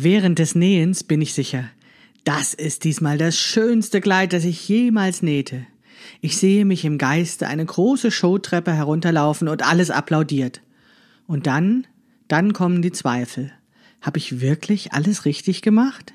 Während des Nähens bin ich sicher, das ist diesmal das schönste Kleid, das ich jemals nähte. Ich sehe mich im Geiste eine große Showtreppe herunterlaufen und alles applaudiert. Und dann, dann kommen die Zweifel. Habe ich wirklich alles richtig gemacht?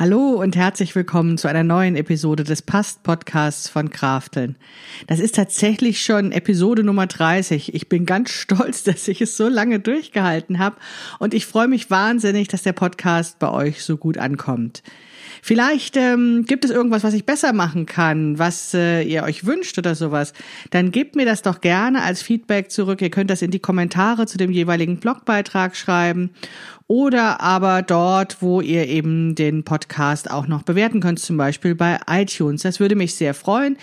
Hallo und herzlich willkommen zu einer neuen Episode des Past-Podcasts von Krafteln. Das ist tatsächlich schon Episode Nummer 30. Ich bin ganz stolz, dass ich es so lange durchgehalten habe und ich freue mich wahnsinnig, dass der Podcast bei euch so gut ankommt. Vielleicht ähm, gibt es irgendwas, was ich besser machen kann, was äh, ihr euch wünscht oder sowas. Dann gebt mir das doch gerne als Feedback zurück. Ihr könnt das in die Kommentare zu dem jeweiligen Blogbeitrag schreiben oder aber dort, wo ihr eben den Podcast auch noch bewerten könnt, zum Beispiel bei iTunes. Das würde mich sehr freuen.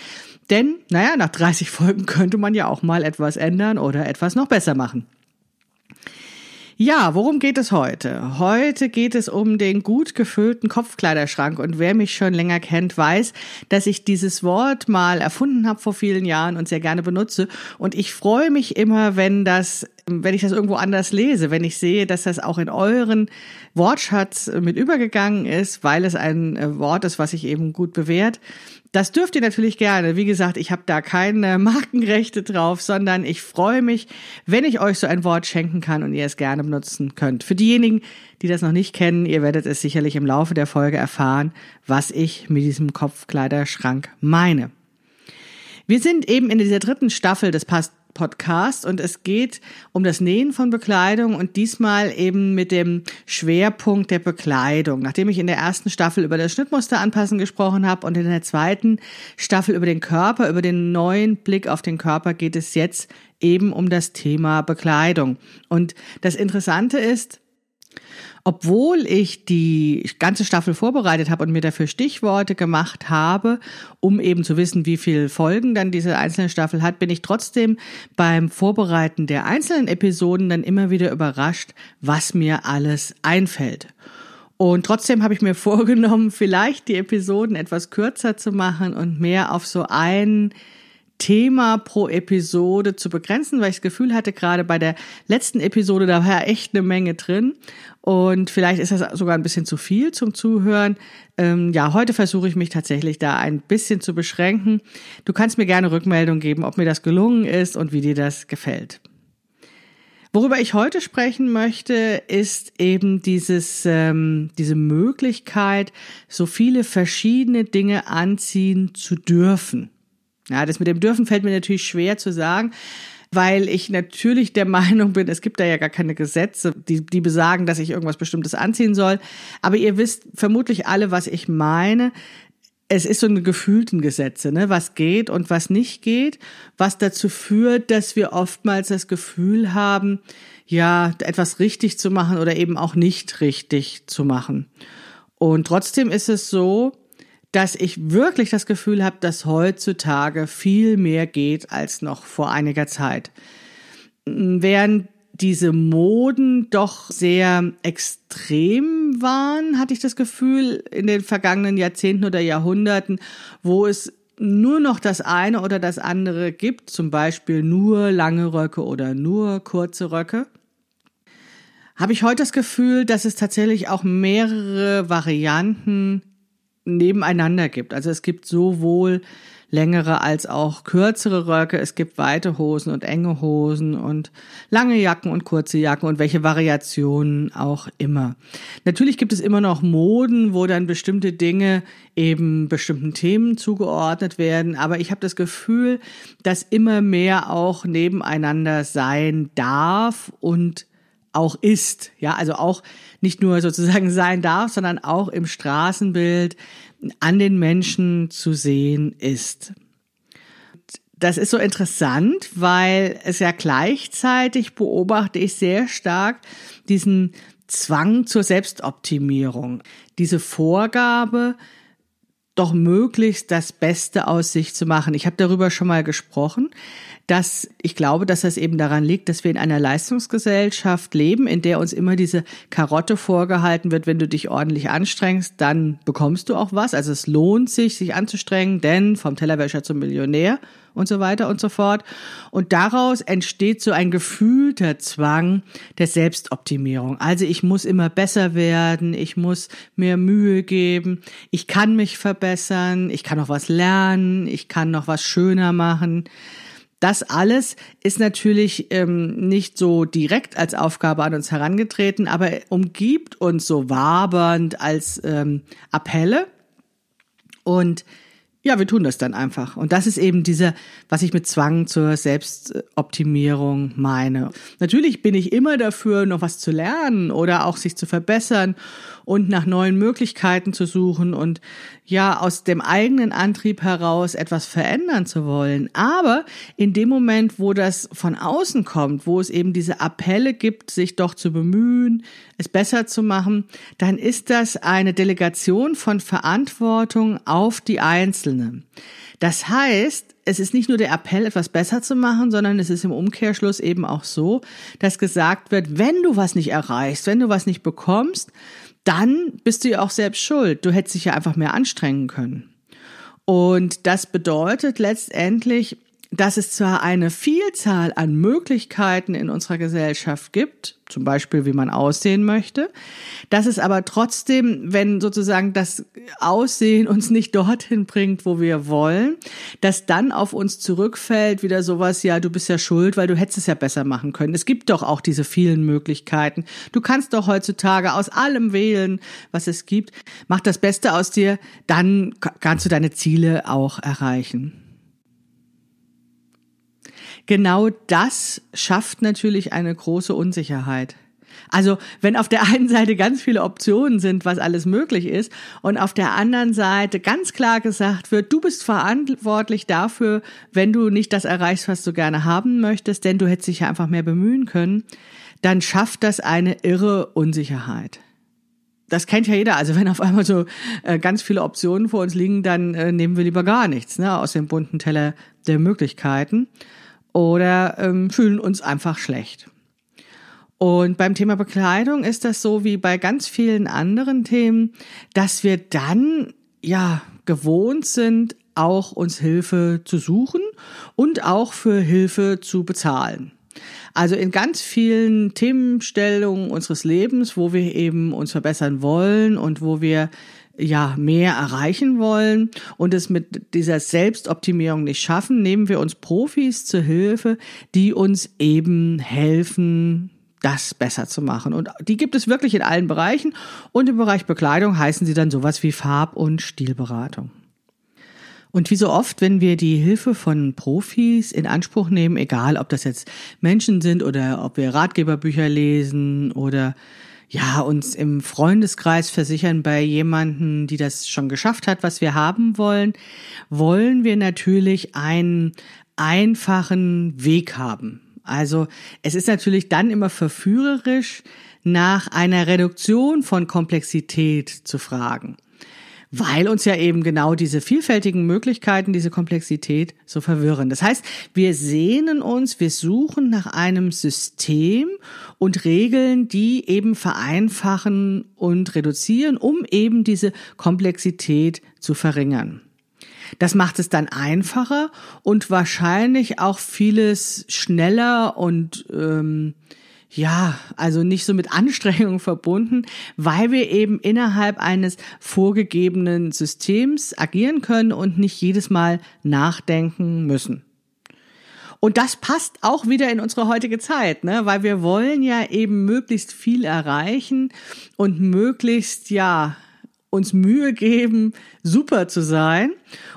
Denn, naja, nach 30 Folgen könnte man ja auch mal etwas ändern oder etwas noch besser machen. Ja, worum geht es heute? Heute geht es um den gut gefüllten Kopfkleiderschrank. Und wer mich schon länger kennt, weiß, dass ich dieses Wort mal erfunden habe vor vielen Jahren und sehr gerne benutze. Und ich freue mich immer, wenn das wenn ich das irgendwo anders lese, wenn ich sehe, dass das auch in euren Wortschatz mit übergegangen ist, weil es ein äh, Wort ist, was sich eben gut bewährt, das dürft ihr natürlich gerne. Wie gesagt, ich habe da keine Markenrechte drauf, sondern ich freue mich, wenn ich euch so ein Wort schenken kann und ihr es gerne benutzen könnt. Für diejenigen, die das noch nicht kennen, ihr werdet es sicherlich im Laufe der Folge erfahren, was ich mit diesem Kopfkleiderschrank meine. Wir sind eben in dieser dritten Staffel des Past Podcast und es geht um das Nähen von Bekleidung und diesmal eben mit dem Schwerpunkt der Bekleidung. Nachdem ich in der ersten Staffel über das Schnittmuster anpassen gesprochen habe und in der zweiten Staffel über den Körper, über den neuen Blick auf den Körper geht es jetzt eben um das Thema Bekleidung. Und das Interessante ist, obwohl ich die ganze Staffel vorbereitet habe und mir dafür Stichworte gemacht habe, um eben zu wissen, wie viele Folgen dann diese einzelne Staffel hat, bin ich trotzdem beim Vorbereiten der einzelnen Episoden dann immer wieder überrascht, was mir alles einfällt. Und trotzdem habe ich mir vorgenommen, vielleicht die Episoden etwas kürzer zu machen und mehr auf so einen Thema pro Episode zu begrenzen, weil ich das Gefühl hatte, gerade bei der letzten Episode, da war ja echt eine Menge drin. Und vielleicht ist das sogar ein bisschen zu viel zum Zuhören. Ähm, ja, heute versuche ich mich tatsächlich da ein bisschen zu beschränken. Du kannst mir gerne Rückmeldung geben, ob mir das gelungen ist und wie dir das gefällt. Worüber ich heute sprechen möchte, ist eben dieses, ähm, diese Möglichkeit, so viele verschiedene Dinge anziehen zu dürfen. Ja, das mit dem dürfen fällt mir natürlich schwer zu sagen, weil ich natürlich der Meinung bin, es gibt da ja gar keine Gesetze, die, die besagen, dass ich irgendwas Bestimmtes anziehen soll. Aber ihr wisst vermutlich alle, was ich meine. Es ist so eine gefühlten Gesetze, ne? was geht und was nicht geht, was dazu führt, dass wir oftmals das Gefühl haben, ja, etwas richtig zu machen oder eben auch nicht richtig zu machen. Und trotzdem ist es so, dass ich wirklich das Gefühl habe, dass heutzutage viel mehr geht als noch vor einiger Zeit. Während diese Moden doch sehr extrem waren, hatte ich das Gefühl, in den vergangenen Jahrzehnten oder Jahrhunderten, wo es nur noch das eine oder das andere gibt, zum Beispiel nur lange Röcke oder nur kurze Röcke, habe ich heute das Gefühl, dass es tatsächlich auch mehrere Varianten nebeneinander gibt. Also es gibt sowohl längere als auch kürzere Röcke. Es gibt weite Hosen und enge Hosen und lange Jacken und kurze Jacken und welche Variationen auch immer. Natürlich gibt es immer noch Moden, wo dann bestimmte Dinge eben bestimmten Themen zugeordnet werden. Aber ich habe das Gefühl, dass immer mehr auch nebeneinander sein darf und auch ist. Ja, also auch nicht nur sozusagen sein darf, sondern auch im Straßenbild an den Menschen zu sehen ist. Das ist so interessant, weil es ja gleichzeitig beobachte ich sehr stark diesen Zwang zur Selbstoptimierung, diese Vorgabe, doch möglichst das Beste aus sich zu machen. Ich habe darüber schon mal gesprochen, dass ich glaube, dass das eben daran liegt, dass wir in einer Leistungsgesellschaft leben, in der uns immer diese Karotte vorgehalten wird, wenn du dich ordentlich anstrengst, dann bekommst du auch was. Also es lohnt sich, sich anzustrengen, denn vom Tellerwäscher zum Millionär und so weiter und so fort. Und daraus entsteht so ein gefühlter Zwang der Selbstoptimierung. Also ich muss immer besser werden, ich muss mehr Mühe geben, ich kann mich verbessern, ich kann noch was lernen, ich kann noch was schöner machen. Das alles ist natürlich ähm, nicht so direkt als Aufgabe an uns herangetreten, aber umgibt uns so wabernd als ähm, Appelle. Und ja, wir tun das dann einfach. Und das ist eben dieser, was ich mit Zwang zur Selbstoptimierung meine. Natürlich bin ich immer dafür, noch was zu lernen oder auch sich zu verbessern und nach neuen Möglichkeiten zu suchen und ja, aus dem eigenen Antrieb heraus etwas verändern zu wollen. Aber in dem Moment, wo das von außen kommt, wo es eben diese Appelle gibt, sich doch zu bemühen, es besser zu machen, dann ist das eine Delegation von Verantwortung auf die Einzelne. Das heißt, es ist nicht nur der Appell, etwas besser zu machen, sondern es ist im Umkehrschluss eben auch so, dass gesagt wird, wenn du was nicht erreichst, wenn du was nicht bekommst, dann bist du ja auch selbst schuld. Du hättest dich ja einfach mehr anstrengen können. Und das bedeutet letztendlich, dass es zwar eine Vielzahl an Möglichkeiten in unserer Gesellschaft gibt, zum Beispiel wie man aussehen möchte, dass es aber trotzdem, wenn sozusagen das Aussehen uns nicht dorthin bringt, wo wir wollen, dass dann auf uns zurückfällt wieder sowas, ja, du bist ja schuld, weil du hättest es ja besser machen können. Es gibt doch auch diese vielen Möglichkeiten. Du kannst doch heutzutage aus allem wählen, was es gibt. Mach das Beste aus dir, dann kannst du deine Ziele auch erreichen. Genau das schafft natürlich eine große Unsicherheit. Also wenn auf der einen Seite ganz viele Optionen sind, was alles möglich ist, und auf der anderen Seite ganz klar gesagt wird, du bist verantwortlich dafür, wenn du nicht das erreichst, was du gerne haben möchtest, denn du hättest dich ja einfach mehr bemühen können, dann schafft das eine irre Unsicherheit. Das kennt ja jeder. Also wenn auf einmal so äh, ganz viele Optionen vor uns liegen, dann äh, nehmen wir lieber gar nichts ne, aus dem bunten Teller der Möglichkeiten oder ähm, fühlen uns einfach schlecht. Und beim Thema Bekleidung ist das so wie bei ganz vielen anderen Themen, dass wir dann ja gewohnt sind, auch uns Hilfe zu suchen und auch für Hilfe zu bezahlen. Also in ganz vielen Themenstellungen unseres Lebens, wo wir eben uns verbessern wollen und wo wir ja mehr erreichen wollen und es mit dieser Selbstoptimierung nicht schaffen, nehmen wir uns Profis zur Hilfe, die uns eben helfen, das besser zu machen. Und die gibt es wirklich in allen Bereichen. Und im Bereich Bekleidung heißen sie dann sowas wie Farb- und Stilberatung. Und wie so oft, wenn wir die Hilfe von Profis in Anspruch nehmen, egal ob das jetzt Menschen sind oder ob wir Ratgeberbücher lesen oder ja, uns im Freundeskreis versichern bei jemanden, die das schon geschafft hat, was wir haben wollen, wollen wir natürlich einen einfachen Weg haben. Also es ist natürlich dann immer verführerisch, nach einer Reduktion von Komplexität zu fragen weil uns ja eben genau diese vielfältigen Möglichkeiten, diese Komplexität so verwirren. Das heißt, wir sehnen uns, wir suchen nach einem System und Regeln, die eben vereinfachen und reduzieren, um eben diese Komplexität zu verringern. Das macht es dann einfacher und wahrscheinlich auch vieles schneller und ähm, ja, also nicht so mit Anstrengung verbunden, weil wir eben innerhalb eines vorgegebenen Systems agieren können und nicht jedes Mal nachdenken müssen. Und das passt auch wieder in unsere heutige Zeit, ne? weil wir wollen ja eben möglichst viel erreichen und möglichst, ja, uns Mühe geben, super zu sein.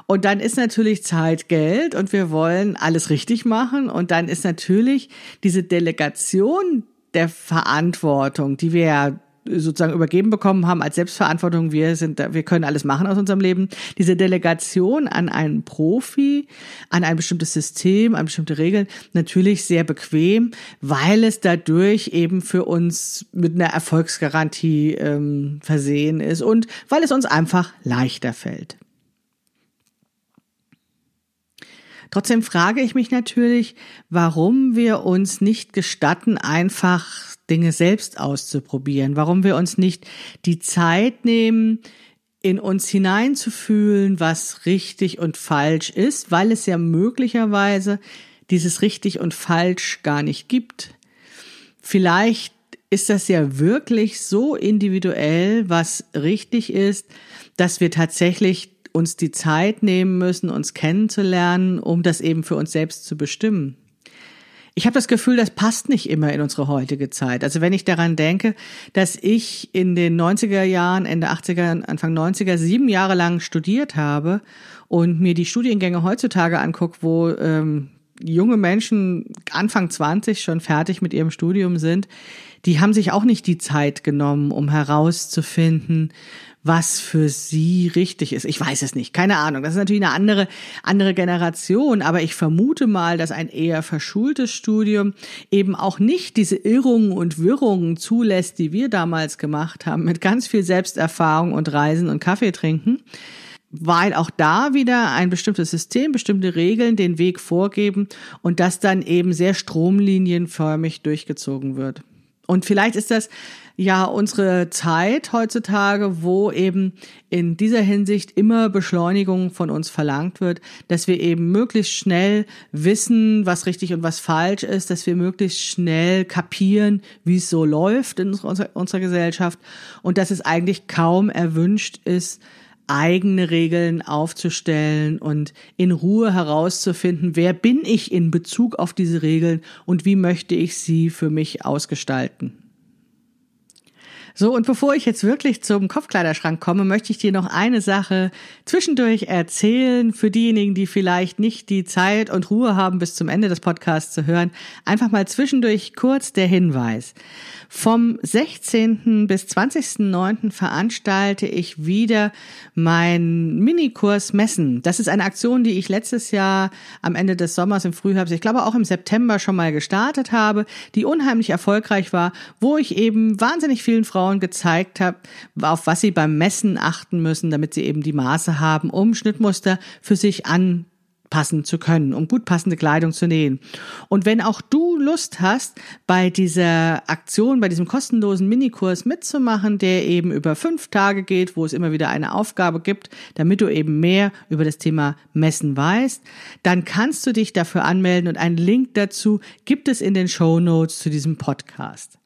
Und dann ist natürlich Zeit Geld und wir wollen alles richtig machen. Und dann ist natürlich diese Delegation der Verantwortung, die wir ja sozusagen übergeben bekommen haben als Selbstverantwortung. Wir sind, wir können alles machen aus unserem Leben. Diese Delegation an einen Profi, an ein bestimmtes System, an bestimmte Regeln, natürlich sehr bequem, weil es dadurch eben für uns mit einer Erfolgsgarantie ähm, versehen ist und weil es uns einfach leichter fällt. Trotzdem frage ich mich natürlich, warum wir uns nicht gestatten, einfach Dinge selbst auszuprobieren, warum wir uns nicht die Zeit nehmen, in uns hineinzufühlen, was richtig und falsch ist, weil es ja möglicherweise dieses richtig und falsch gar nicht gibt. Vielleicht ist das ja wirklich so individuell, was richtig ist, dass wir tatsächlich uns die Zeit nehmen müssen, uns kennenzulernen, um das eben für uns selbst zu bestimmen ich habe das Gefühl, das passt nicht immer in unsere heutige Zeit. Also wenn ich daran denke, dass ich in den 90er Jahren, Ende 80er, Anfang 90er sieben Jahre lang studiert habe und mir die Studiengänge heutzutage angucke, wo ähm, junge Menschen Anfang 20 schon fertig mit ihrem Studium sind, die haben sich auch nicht die Zeit genommen, um herauszufinden, was für sie richtig ist. Ich weiß es nicht, keine Ahnung. Das ist natürlich eine andere, andere Generation, aber ich vermute mal, dass ein eher verschultes Studium eben auch nicht diese Irrungen und Wirrungen zulässt, die wir damals gemacht haben, mit ganz viel Selbsterfahrung und Reisen und Kaffee trinken weil auch da wieder ein bestimmtes System, bestimmte Regeln den Weg vorgeben und das dann eben sehr stromlinienförmig durchgezogen wird. Und vielleicht ist das ja unsere Zeit heutzutage, wo eben in dieser Hinsicht immer Beschleunigung von uns verlangt wird, dass wir eben möglichst schnell wissen, was richtig und was falsch ist, dass wir möglichst schnell kapieren, wie es so läuft in unserer, unserer Gesellschaft und dass es eigentlich kaum erwünscht ist, eigene Regeln aufzustellen und in Ruhe herauszufinden, wer bin ich in Bezug auf diese Regeln und wie möchte ich sie für mich ausgestalten. So, und bevor ich jetzt wirklich zum Kopfkleiderschrank komme, möchte ich dir noch eine Sache zwischendurch erzählen für diejenigen, die vielleicht nicht die Zeit und Ruhe haben, bis zum Ende des Podcasts zu hören. Einfach mal zwischendurch kurz der Hinweis. Vom 16. bis 20.09. veranstalte ich wieder mein Minikurs Messen. Das ist eine Aktion, die ich letztes Jahr am Ende des Sommers im Frühherbst, ich glaube auch im September schon mal gestartet habe, die unheimlich erfolgreich war, wo ich eben wahnsinnig vielen Frauen gezeigt habe, auf was sie beim Messen achten müssen, damit sie eben die Maße haben, um Schnittmuster für sich an passen zu können, um gut passende Kleidung zu nähen. Und wenn auch du Lust hast, bei dieser Aktion, bei diesem kostenlosen Minikurs mitzumachen, der eben über fünf Tage geht, wo es immer wieder eine Aufgabe gibt, damit du eben mehr über das Thema Messen weißt, dann kannst du dich dafür anmelden und einen Link dazu gibt es in den Show Notes zu diesem Podcast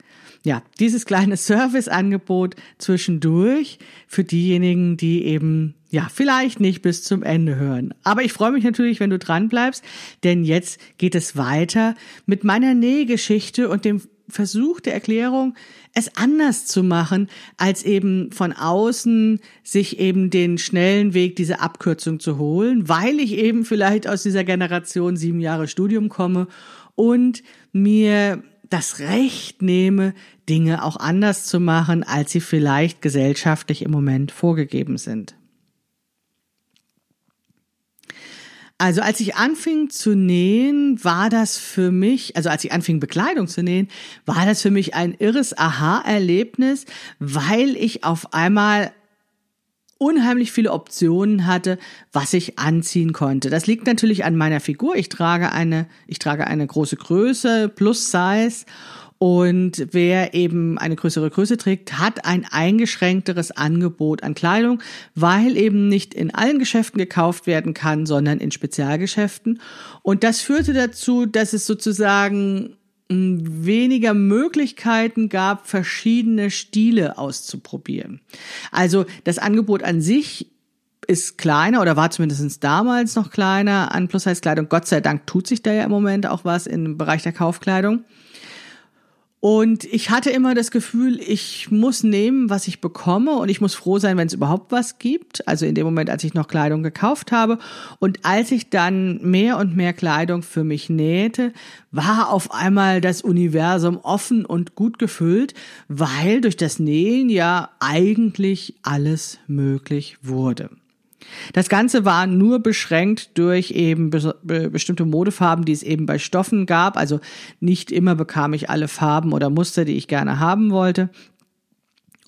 ja, dieses kleine Serviceangebot zwischendurch für diejenigen, die eben ja, vielleicht nicht bis zum Ende hören. Aber ich freue mich natürlich, wenn du dran bleibst, denn jetzt geht es weiter mit meiner Nähgeschichte und dem Versuch der Erklärung, es anders zu machen, als eben von außen sich eben den schnellen Weg, diese Abkürzung zu holen, weil ich eben vielleicht aus dieser Generation sieben Jahre Studium komme und mir das Recht nehme, Dinge auch anders zu machen, als sie vielleicht gesellschaftlich im Moment vorgegeben sind. Also als ich anfing zu nähen, war das für mich, also als ich anfing Bekleidung zu nähen, war das für mich ein irres Aha-Erlebnis, weil ich auf einmal unheimlich viele Optionen hatte, was ich anziehen konnte. Das liegt natürlich an meiner Figur. Ich trage eine, ich trage eine große Größe, Plus Size. Und wer eben eine größere Größe trägt, hat ein eingeschränkteres Angebot an Kleidung, weil eben nicht in allen Geschäften gekauft werden kann, sondern in Spezialgeschäften. Und das führte dazu, dass es sozusagen weniger Möglichkeiten gab, verschiedene Stile auszuprobieren. Also das Angebot an sich ist kleiner oder war zumindest damals noch kleiner an Plus-Size-Kleidung. Gott sei Dank tut sich da ja im Moment auch was im Bereich der Kaufkleidung. Und ich hatte immer das Gefühl, ich muss nehmen, was ich bekomme und ich muss froh sein, wenn es überhaupt was gibt. Also in dem Moment, als ich noch Kleidung gekauft habe. Und als ich dann mehr und mehr Kleidung für mich nähte, war auf einmal das Universum offen und gut gefüllt, weil durch das Nähen ja eigentlich alles möglich wurde. Das Ganze war nur beschränkt durch eben be bestimmte Modefarben, die es eben bei Stoffen gab. Also nicht immer bekam ich alle Farben oder Muster, die ich gerne haben wollte.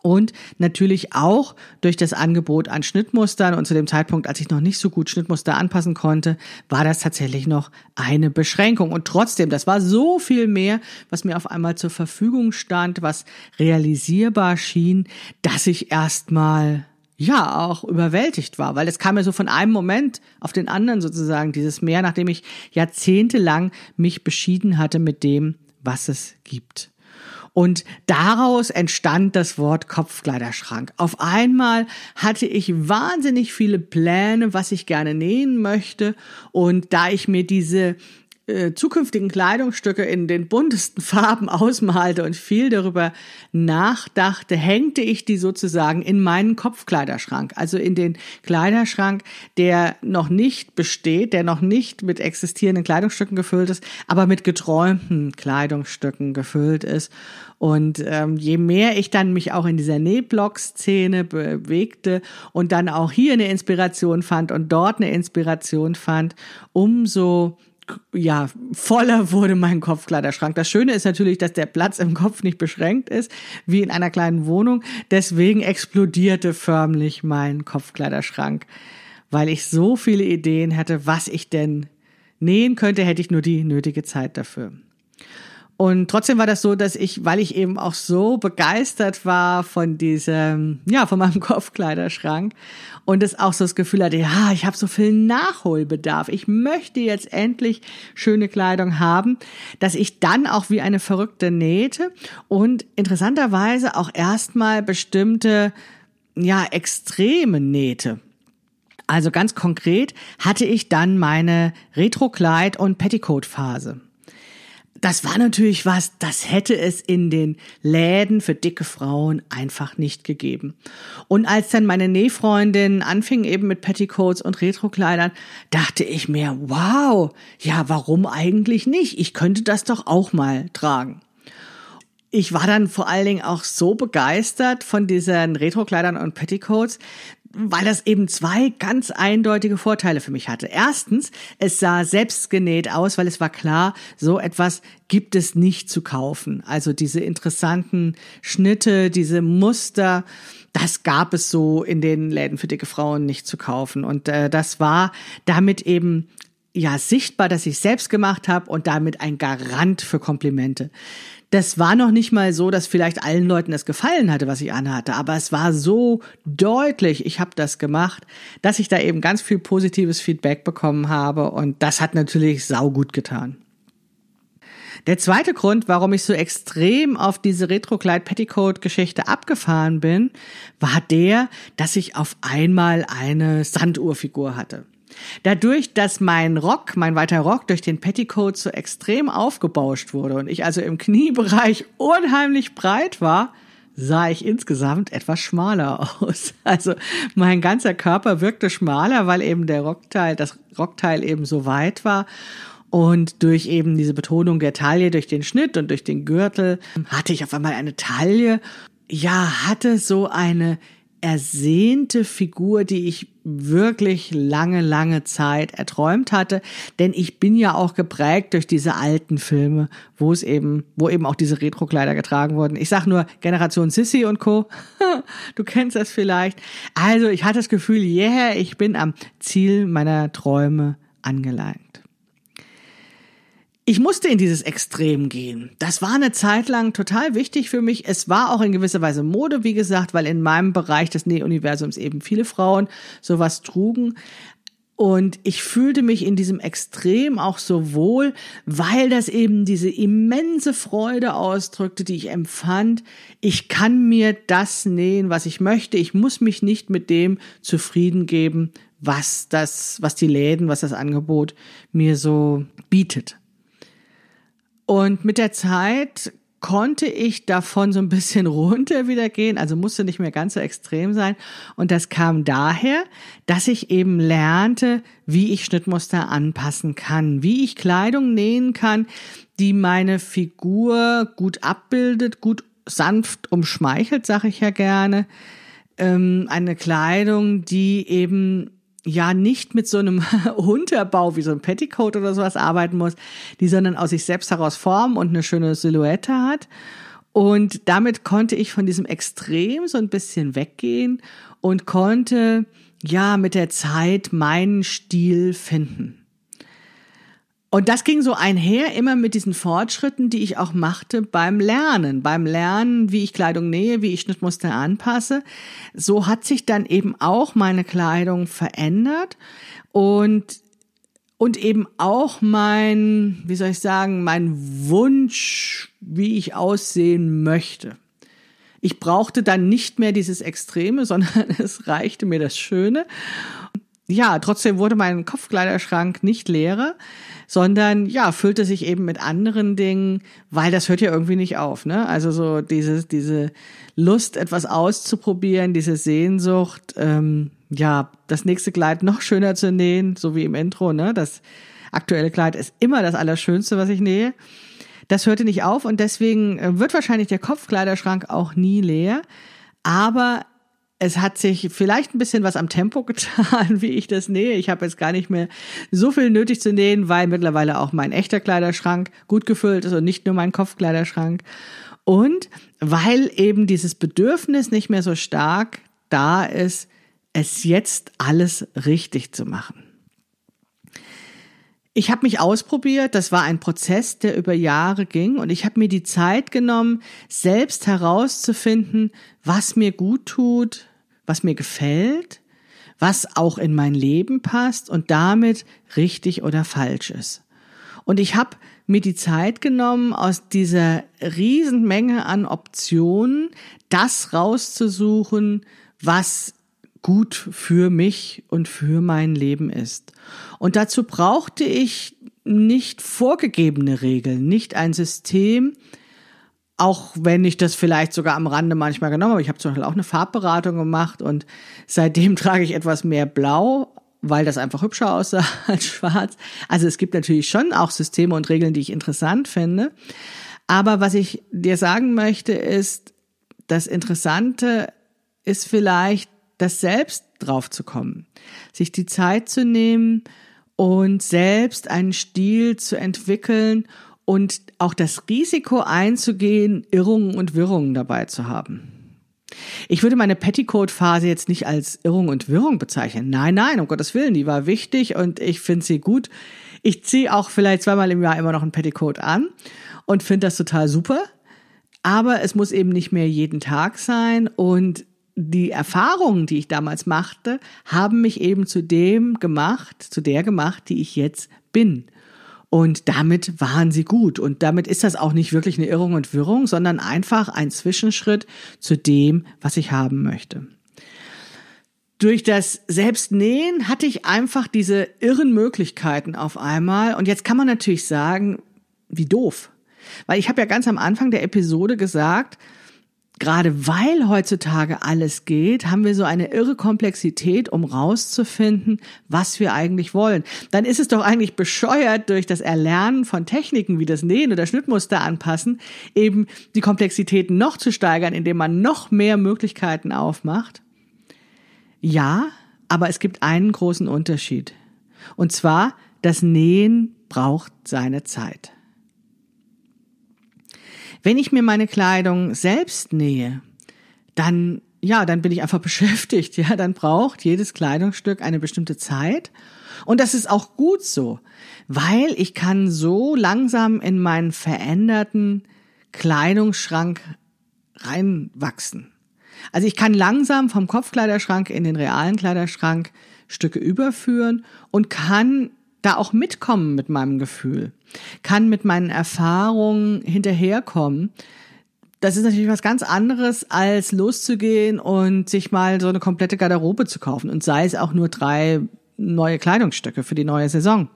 Und natürlich auch durch das Angebot an Schnittmustern. Und zu dem Zeitpunkt, als ich noch nicht so gut Schnittmuster anpassen konnte, war das tatsächlich noch eine Beschränkung. Und trotzdem, das war so viel mehr, was mir auf einmal zur Verfügung stand, was realisierbar schien, dass ich erstmal ja auch überwältigt war, weil es kam ja so von einem Moment auf den anderen sozusagen dieses Meer, nachdem ich jahrzehntelang mich beschieden hatte mit dem, was es gibt. Und daraus entstand das Wort Kopfkleiderschrank. Auf einmal hatte ich wahnsinnig viele Pläne, was ich gerne nähen möchte. Und da ich mir diese äh, zukünftigen Kleidungsstücke in den buntesten Farben ausmalte und viel darüber nachdachte, hängte ich die sozusagen in meinen Kopfkleiderschrank, also in den Kleiderschrank, der noch nicht besteht, der noch nicht mit existierenden Kleidungsstücken gefüllt ist, aber mit geträumten Kleidungsstücken gefüllt ist. Und ähm, je mehr ich dann mich auch in dieser Nähblock-Szene bewegte und dann auch hier eine Inspiration fand und dort eine Inspiration fand, umso ja, voller wurde mein Kopfkleiderschrank. Das Schöne ist natürlich, dass der Platz im Kopf nicht beschränkt ist, wie in einer kleinen Wohnung. Deswegen explodierte förmlich mein Kopfkleiderschrank, weil ich so viele Ideen hatte, was ich denn nähen könnte, hätte ich nur die nötige Zeit dafür. Und trotzdem war das so, dass ich, weil ich eben auch so begeistert war von diesem, ja, von meinem Kopfkleiderschrank und es auch so das Gefühl hatte, ja, ich habe so viel Nachholbedarf. Ich möchte jetzt endlich schöne Kleidung haben, dass ich dann auch wie eine Verrückte nähte und interessanterweise auch erstmal bestimmte, ja, extreme nähte. Also ganz konkret hatte ich dann meine Retro-Kleid- und Petticoat-Phase das war natürlich was, das hätte es in den Läden für dicke Frauen einfach nicht gegeben. Und als dann meine Nähfreundin anfing eben mit Petticoats und Retrokleidern, dachte ich mir, wow, ja, warum eigentlich nicht? Ich könnte das doch auch mal tragen. Ich war dann vor allen Dingen auch so begeistert von diesen Retrokleidern und Petticoats, weil das eben zwei ganz eindeutige Vorteile für mich hatte. Erstens, es sah selbst genäht aus, weil es war klar, so etwas gibt es nicht zu kaufen. Also diese interessanten Schnitte, diese Muster, das gab es so in den Läden für dicke Frauen nicht zu kaufen. Und äh, das war damit eben ja sichtbar, dass ich selbst gemacht habe und damit ein Garant für Komplimente das war noch nicht mal so, dass vielleicht allen Leuten das gefallen hatte, was ich anhatte, aber es war so deutlich, ich habe das gemacht, dass ich da eben ganz viel positives Feedback bekommen habe und das hat natürlich saugut getan. Der zweite Grund, warum ich so extrem auf diese Retro-Kleid-Petticoat-Geschichte abgefahren bin, war der, dass ich auf einmal eine Sanduhrfigur hatte. Dadurch, dass mein Rock, mein weiter Rock durch den Petticoat so extrem aufgebauscht wurde und ich also im Kniebereich unheimlich breit war, sah ich insgesamt etwas schmaler aus. Also mein ganzer Körper wirkte schmaler, weil eben der Rockteil, das Rockteil eben so weit war. Und durch eben diese Betonung der Taille, durch den Schnitt und durch den Gürtel, hatte ich auf einmal eine Taille, ja, hatte so eine ersehnte Figur, die ich wirklich lange, lange Zeit erträumt hatte. Denn ich bin ja auch geprägt durch diese alten Filme, wo es eben, wo eben auch diese Retro-Kleider getragen wurden. Ich sag nur Generation Sissy und Co. du kennst das vielleicht. Also ich hatte das Gefühl, yeah, ich bin am Ziel meiner Träume angelangt. Ich musste in dieses Extrem gehen. Das war eine Zeit lang total wichtig für mich. Es war auch in gewisser Weise Mode, wie gesagt, weil in meinem Bereich des Näh-Universums eben viele Frauen sowas trugen. Und ich fühlte mich in diesem Extrem auch so wohl, weil das eben diese immense Freude ausdrückte, die ich empfand. Ich kann mir das nähen, was ich möchte. Ich muss mich nicht mit dem zufrieden geben, was das, was die Läden, was das Angebot mir so bietet. Und mit der Zeit konnte ich davon so ein bisschen runter wieder gehen, also musste nicht mehr ganz so extrem sein. Und das kam daher, dass ich eben lernte, wie ich Schnittmuster anpassen kann, wie ich Kleidung nähen kann, die meine Figur gut abbildet, gut sanft umschmeichelt, sage ich ja gerne. Ähm, eine Kleidung, die eben ja nicht mit so einem Unterbau wie so ein Petticoat oder sowas arbeiten muss, die sondern aus sich selbst heraus Form und eine schöne Silhouette hat. Und damit konnte ich von diesem Extrem so ein bisschen weggehen und konnte ja mit der Zeit meinen Stil finden. Und das ging so einher immer mit diesen Fortschritten, die ich auch machte beim Lernen, beim Lernen, wie ich Kleidung nähe, wie ich Schnittmuster anpasse. So hat sich dann eben auch meine Kleidung verändert und und eben auch mein, wie soll ich sagen, mein Wunsch, wie ich aussehen möchte. Ich brauchte dann nicht mehr dieses Extreme, sondern es reichte mir das Schöne. Ja, trotzdem wurde mein Kopfkleiderschrank nicht leerer sondern ja, füllte sich eben mit anderen Dingen, weil das hört ja irgendwie nicht auf, ne? Also so diese, diese Lust, etwas auszuprobieren, diese Sehnsucht, ähm, ja, das nächste Kleid noch schöner zu nähen, so wie im Intro, ne? Das aktuelle Kleid ist immer das Allerschönste, was ich nähe. Das hörte nicht auf und deswegen äh, wird wahrscheinlich der Kopfkleiderschrank auch nie leer. Aber es hat sich vielleicht ein bisschen was am Tempo getan, wie ich das nähe. Ich habe jetzt gar nicht mehr so viel nötig zu nähen, weil mittlerweile auch mein echter Kleiderschrank gut gefüllt ist und nicht nur mein Kopfkleiderschrank. Und weil eben dieses Bedürfnis nicht mehr so stark da ist, es jetzt alles richtig zu machen. Ich habe mich ausprobiert, das war ein Prozess, der über Jahre ging und ich habe mir die Zeit genommen, selbst herauszufinden, was mir gut tut, was mir gefällt, was auch in mein Leben passt und damit richtig oder falsch ist. Und ich habe mir die Zeit genommen, aus dieser Riesenmenge an Optionen das rauszusuchen, was gut für mich und für mein Leben ist. Und dazu brauchte ich nicht vorgegebene Regeln, nicht ein System, auch wenn ich das vielleicht sogar am Rande manchmal genommen habe. Ich habe zum Beispiel auch eine Farbberatung gemacht und seitdem trage ich etwas mehr Blau, weil das einfach hübscher aussah als schwarz. Also es gibt natürlich schon auch Systeme und Regeln, die ich interessant finde. Aber was ich dir sagen möchte, ist, das Interessante ist vielleicht, das selbst drauf zu kommen, sich die Zeit zu nehmen und selbst einen Stil zu entwickeln und auch das Risiko einzugehen, Irrungen und Wirrungen dabei zu haben. Ich würde meine Petticoat-Phase jetzt nicht als Irrung und Wirrung bezeichnen. Nein, nein, um Gottes Willen, die war wichtig und ich finde sie gut. Ich ziehe auch vielleicht zweimal im Jahr immer noch ein Petticoat an und finde das total super. Aber es muss eben nicht mehr jeden Tag sein und die Erfahrungen, die ich damals machte, haben mich eben zu dem gemacht, zu der gemacht, die ich jetzt bin. Und damit waren sie gut. Und damit ist das auch nicht wirklich eine Irrung und Wirrung, sondern einfach ein Zwischenschritt zu dem, was ich haben möchte. Durch das Selbstnähen hatte ich einfach diese irren Möglichkeiten auf einmal. Und jetzt kann man natürlich sagen, wie doof. Weil ich habe ja ganz am Anfang der Episode gesagt, gerade weil heutzutage alles geht, haben wir so eine irre Komplexität, um rauszufinden, was wir eigentlich wollen. Dann ist es doch eigentlich bescheuert, durch das Erlernen von Techniken wie das Nähen oder Schnittmuster anpassen, eben die Komplexität noch zu steigern, indem man noch mehr Möglichkeiten aufmacht. Ja, aber es gibt einen großen Unterschied. Und zwar, das Nähen braucht seine Zeit. Wenn ich mir meine Kleidung selbst nähe, dann ja, dann bin ich einfach beschäftigt, ja, dann braucht jedes Kleidungsstück eine bestimmte Zeit und das ist auch gut so, weil ich kann so langsam in meinen veränderten Kleidungsschrank reinwachsen. Also ich kann langsam vom Kopfkleiderschrank in den realen Kleiderschrank Stücke überführen und kann da auch mitkommen mit meinem Gefühl, kann mit meinen Erfahrungen hinterherkommen. Das ist natürlich was ganz anderes, als loszugehen und sich mal so eine komplette Garderobe zu kaufen und sei es auch nur drei neue Kleidungsstücke für die neue Saison.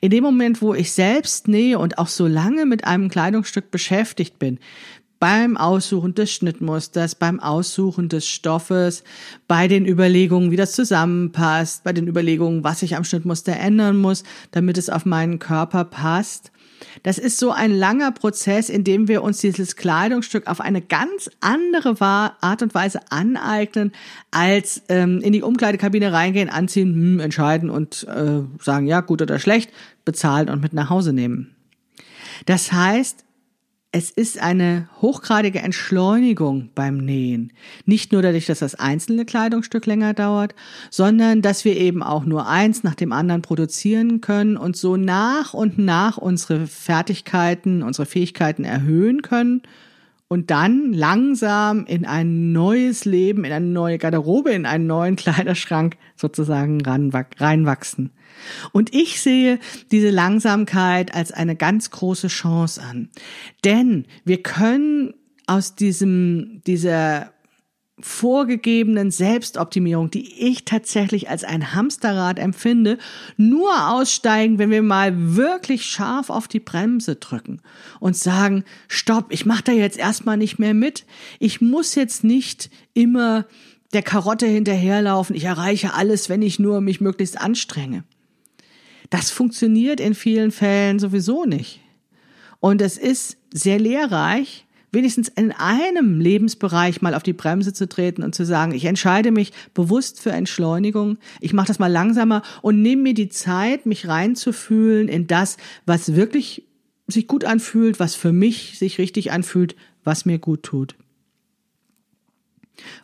In dem Moment, wo ich selbst nähe und auch so lange mit einem Kleidungsstück beschäftigt bin, beim Aussuchen des Schnittmusters, beim Aussuchen des Stoffes, bei den Überlegungen, wie das zusammenpasst, bei den Überlegungen, was ich am Schnittmuster ändern muss, damit es auf meinen Körper passt. Das ist so ein langer Prozess, in dem wir uns dieses Kleidungsstück auf eine ganz andere Art und Weise aneignen, als ähm, in die Umkleidekabine reingehen, anziehen, hm, entscheiden und äh, sagen, ja, gut oder schlecht, bezahlen und mit nach Hause nehmen. Das heißt, es ist eine hochgradige Entschleunigung beim Nähen. Nicht nur dadurch, dass das einzelne Kleidungsstück länger dauert, sondern dass wir eben auch nur eins nach dem anderen produzieren können und so nach und nach unsere Fertigkeiten, unsere Fähigkeiten erhöhen können und dann langsam in ein neues Leben, in eine neue Garderobe, in einen neuen Kleiderschrank sozusagen reinwachsen. Und ich sehe diese Langsamkeit als eine ganz große Chance an. Denn wir können aus diesem, dieser vorgegebenen Selbstoptimierung, die ich tatsächlich als ein Hamsterrad empfinde, nur aussteigen, wenn wir mal wirklich scharf auf die Bremse drücken und sagen, stopp, ich mache da jetzt erstmal nicht mehr mit. Ich muss jetzt nicht immer der Karotte hinterherlaufen. Ich erreiche alles, wenn ich nur mich möglichst anstrenge. Das funktioniert in vielen Fällen sowieso nicht. Und es ist sehr lehrreich, wenigstens in einem Lebensbereich mal auf die Bremse zu treten und zu sagen, ich entscheide mich bewusst für Entschleunigung, ich mache das mal langsamer und nehme mir die Zeit, mich reinzufühlen in das, was wirklich sich gut anfühlt, was für mich sich richtig anfühlt, was mir gut tut.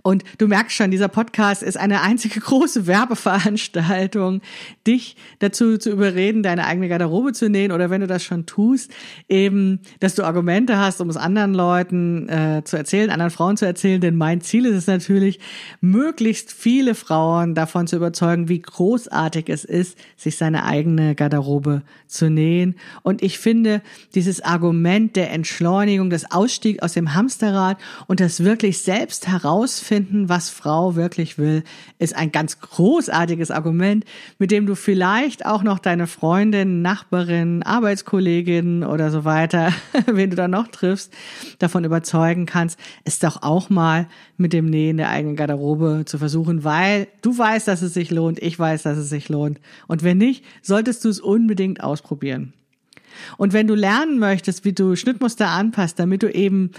Und du merkst schon, dieser Podcast ist eine einzige große Werbeveranstaltung, dich dazu zu überreden, deine eigene Garderobe zu nähen oder wenn du das schon tust, eben, dass du Argumente hast, um es anderen Leuten äh, zu erzählen, anderen Frauen zu erzählen. Denn mein Ziel ist es natürlich, möglichst viele Frauen davon zu überzeugen, wie großartig es ist, sich seine eigene Garderobe zu nähen. Und ich finde, dieses Argument der Entschleunigung, des Ausstieg aus dem Hamsterrad und das wirklich selbst heraus herausfinden, was Frau wirklich will, ist ein ganz großartiges Argument, mit dem du vielleicht auch noch deine Freundin, Nachbarin, Arbeitskollegin oder so weiter, wen du da noch triffst, davon überzeugen kannst, es doch auch mal mit dem Nähen der eigenen Garderobe zu versuchen, weil du weißt, dass es sich lohnt, ich weiß, dass es sich lohnt. Und wenn nicht, solltest du es unbedingt ausprobieren. Und wenn du lernen möchtest, wie du Schnittmuster anpasst, damit du eben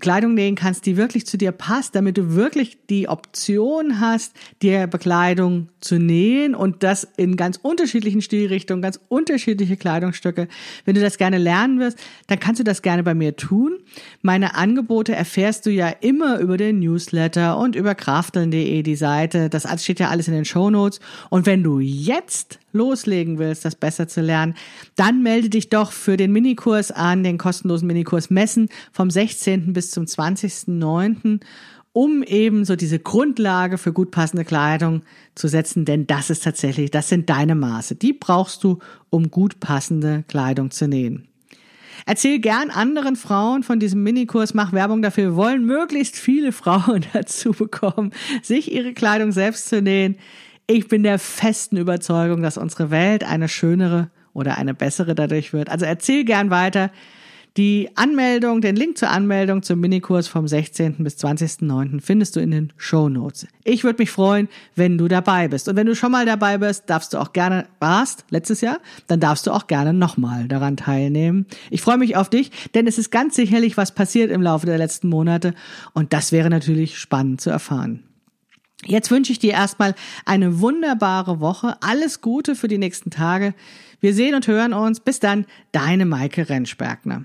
Kleidung nähen kannst, die wirklich zu dir passt, damit du wirklich die Option hast, dir Bekleidung zu nähen und das in ganz unterschiedlichen Stilrichtungen, ganz unterschiedliche Kleidungsstücke. Wenn du das gerne lernen wirst, dann kannst du das gerne bei mir tun. Meine Angebote erfährst du ja immer über den Newsletter und über krafteln.de, die Seite. Das steht ja alles in den Show Notes. Und wenn du jetzt loslegen willst, das besser zu lernen, dann melde dich doch für den Minikurs an, den kostenlosen Minikurs Messen vom 16. bis zum 20.09., um eben so diese Grundlage für gut passende Kleidung zu setzen, denn das ist tatsächlich, das sind deine Maße. Die brauchst du, um gut passende Kleidung zu nähen. Erzähl gern anderen Frauen von diesem Minikurs, mach Werbung dafür. Wir wollen möglichst viele Frauen dazu bekommen, sich ihre Kleidung selbst zu nähen. Ich bin der festen Überzeugung, dass unsere Welt eine schönere oder eine bessere dadurch wird. Also erzähl gern weiter. Die Anmeldung, den Link zur Anmeldung zum Minikurs vom 16. bis 20.09. findest du in den Show Notes. Ich würde mich freuen, wenn du dabei bist. Und wenn du schon mal dabei bist, darfst du auch gerne, warst letztes Jahr, dann darfst du auch gerne nochmal daran teilnehmen. Ich freue mich auf dich, denn es ist ganz sicherlich was passiert im Laufe der letzten Monate und das wäre natürlich spannend zu erfahren. Jetzt wünsche ich dir erstmal eine wunderbare Woche. Alles Gute für die nächsten Tage. Wir sehen und hören uns. Bis dann, deine Maike Rentschbergner.